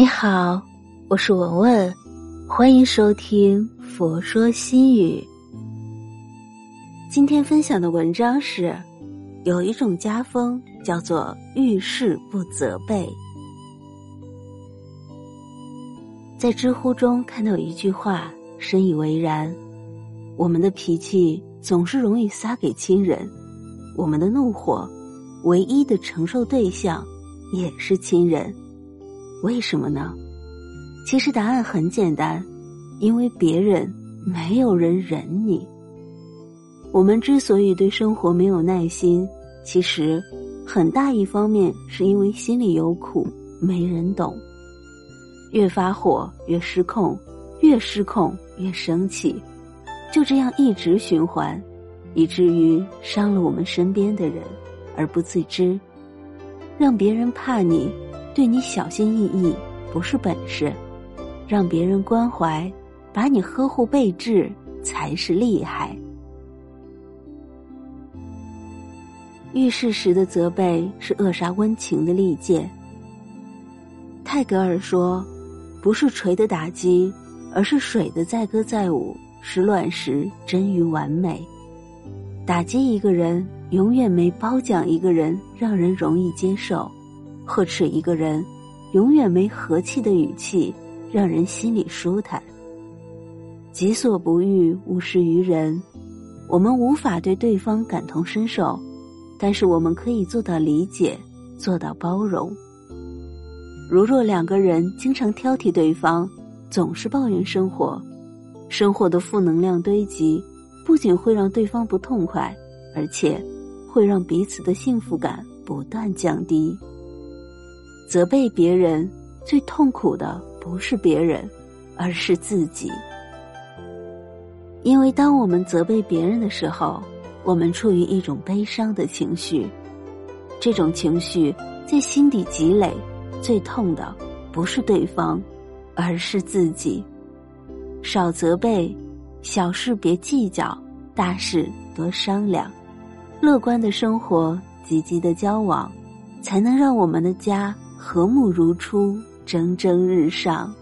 你好，我是文文，欢迎收听《佛说心语》。今天分享的文章是：有一种家风叫做遇事不责备。在知乎中看到一句话，深以为然：我们的脾气总是容易撒给亲人，我们的怒火唯一的承受对象也是亲人。为什么呢？其实答案很简单，因为别人没有人忍你。我们之所以对生活没有耐心，其实很大一方面是因为心里有苦，没人懂。越发火越失控，越失控越生气，就这样一直循环，以至于伤了我们身边的人而不自知，让别人怕你。对你小心翼翼不是本事，让别人关怀，把你呵护备至才是厉害。遇事时的责备是扼杀温情的利剑。泰戈尔说：“不是锤的打击，而是水的载歌载舞，是乱时臻于完美。打击一个人，永远没褒奖一个人让人容易接受。”呵斥一个人，永远没和气的语气，让人心里舒坦。己所不欲，勿施于人。我们无法对对方感同身受，但是我们可以做到理解，做到包容。如若两个人经常挑剔对方，总是抱怨生活，生活的负能量堆积，不仅会让对方不痛快，而且会让彼此的幸福感不断降低。责备别人，最痛苦的不是别人，而是自己。因为当我们责备别人的时候，我们处于一种悲伤的情绪，这种情绪在心底积累，最痛的不是对方，而是自己。少责备，小事别计较，大事多商量。乐观的生活，积极的交往，才能让我们的家。和睦如初，蒸蒸日上。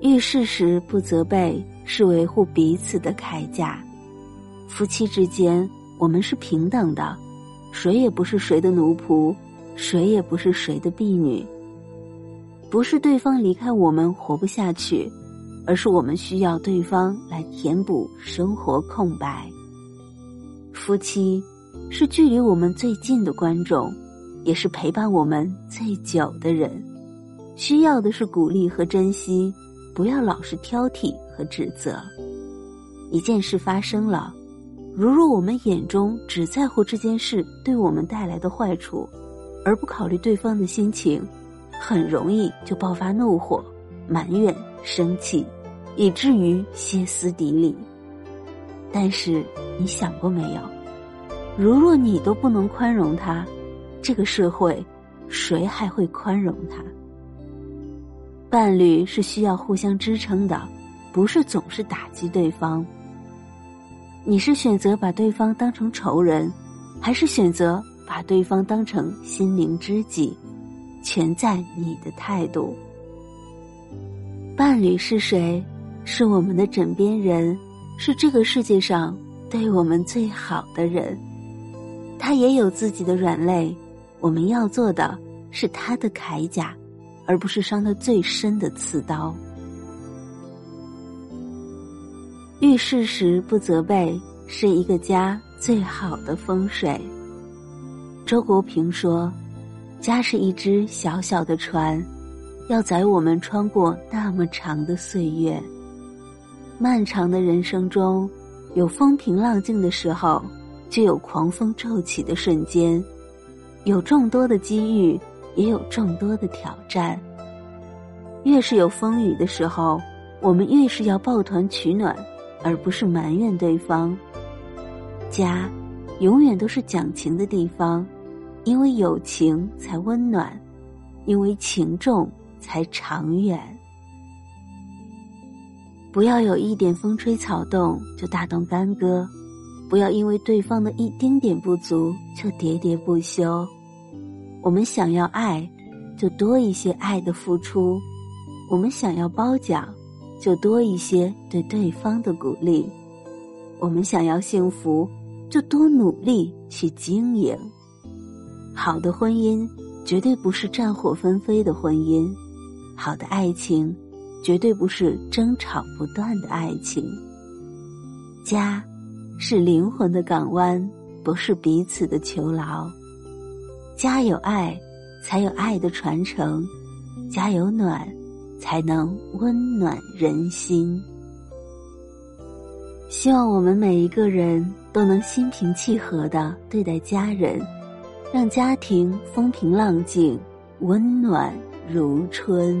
遇事时不责备，是维护彼此的铠甲。夫妻之间，我们是平等的，谁也不是谁的奴仆，谁也不是谁的婢女。不是对方离开我们活不下去，而是我们需要对方来填补生活空白。夫妻。是距离我们最近的观众，也是陪伴我们最久的人。需要的是鼓励和珍惜，不要老是挑剔和指责。一件事发生了，如若我们眼中只在乎这件事对我们带来的坏处，而不考虑对方的心情，很容易就爆发怒火、埋怨、生气，以至于歇斯底里。但是你想过没有？如若你都不能宽容他，这个社会谁还会宽容他？伴侣是需要互相支撑的，不是总是打击对方。你是选择把对方当成仇人，还是选择把对方当成心灵知己？全在你的态度。伴侣是谁？是我们的枕边人，是这个世界上对我们最好的人。他也有自己的软肋，我们要做的是他的铠甲，而不是伤他最深的刺刀。遇事时不责备，是一个家最好的风水。周国平说：“家是一只小小的船，要载我们穿过那么长的岁月。漫长的人生中，有风平浪静的时候。”就有狂风骤起的瞬间，有众多的机遇，也有众多的挑战。越是有风雨的时候，我们越是要抱团取暖，而不是埋怨对方。家，永远都是讲情的地方，因为有情才温暖，因为情重才长远。不要有一点风吹草动就大动干戈。不要因为对方的一丁点不足就喋喋不休，我们想要爱，就多一些爱的付出；我们想要褒奖，就多一些对对方的鼓励；我们想要幸福，就多努力去经营。好的婚姻绝对不是战火纷飞的婚姻，好的爱情绝对不是争吵不断的爱情。家，是灵魂的港湾，不是彼此的囚牢。家有爱，才有爱的传承；家有暖，才能温暖人心。希望我们每一个人都能心平气和的对待家人，让家庭风平浪静，温暖如春。